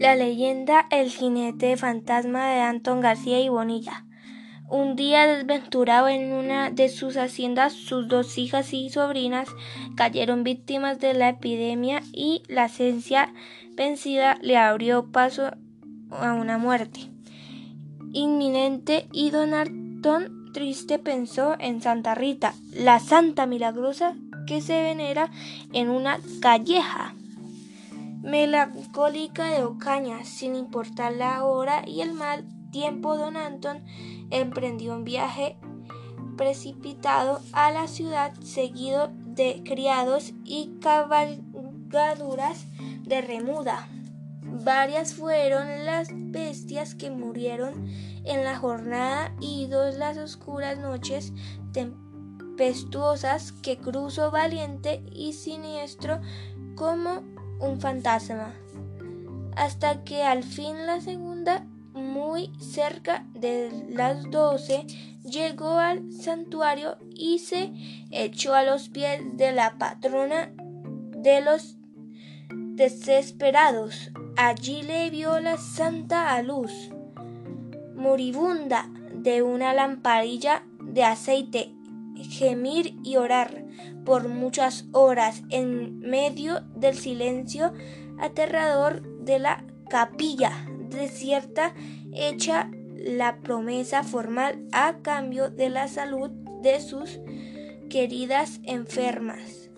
La leyenda El jinete fantasma de Antón García y Bonilla. Un día desventurado en una de sus haciendas, sus dos hijas y sobrinas cayeron víctimas de la epidemia y la ciencia vencida le abrió paso a una muerte inminente y don Antón triste pensó en Santa Rita, la santa milagrosa que se venera en una calleja melancólica de Ocaña, sin importar la hora y el mal tiempo, don Antón emprendió un viaje precipitado a la ciudad, seguido de criados y cabalgaduras de remuda. Varias fueron las bestias que murieron en la jornada y dos las oscuras noches tempestuosas que cruzó valiente y siniestro como un fantasma, hasta que al fin la segunda, muy cerca de las doce, llegó al santuario y se echó a los pies de la patrona de los desesperados. Allí le vio la santa a luz, moribunda de una lamparilla de aceite, gemir y orar por muchas horas en medio del silencio aterrador de la capilla desierta hecha la promesa formal a cambio de la salud de sus queridas enfermas.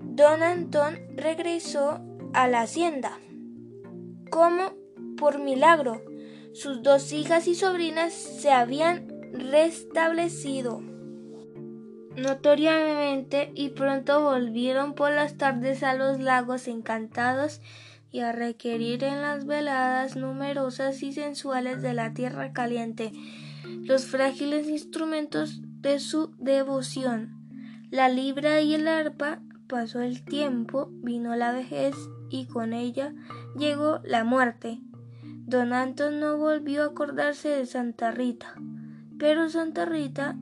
Don Antón regresó a la hacienda. Como por milagro, sus dos hijas y sobrinas se habían restablecido notoriamente y pronto volvieron por las tardes a los lagos encantados y a requerir en las veladas numerosas y sensuales de la tierra caliente los frágiles instrumentos de su devoción. La libra y el arpa pasó el tiempo, vino la vejez y con ella llegó la muerte. Don Anton no volvió a acordarse de Santa Rita, pero Santa Rita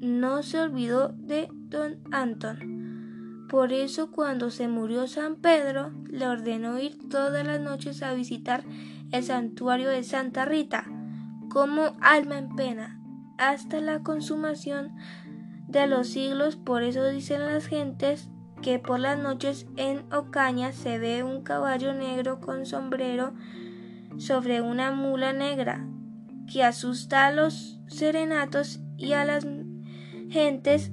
no se olvidó de don Antón. Por eso cuando se murió San Pedro, le ordenó ir todas las noches a visitar el santuario de Santa Rita, como alma en pena, hasta la consumación de los siglos. Por eso dicen las gentes que por las noches en Ocaña se ve un caballo negro con sombrero sobre una mula negra, que asusta a los serenatos y a las gentes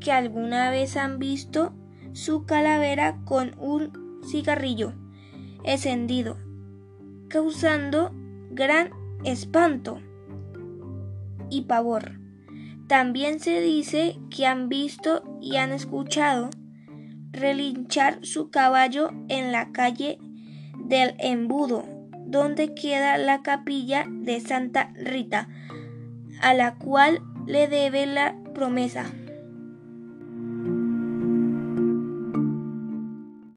que alguna vez han visto su calavera con un cigarrillo encendido, causando gran espanto y pavor. También se dice que han visto y han escuchado relinchar su caballo en la calle del embudo, donde queda la capilla de Santa Rita, a la cual le debe la promesa.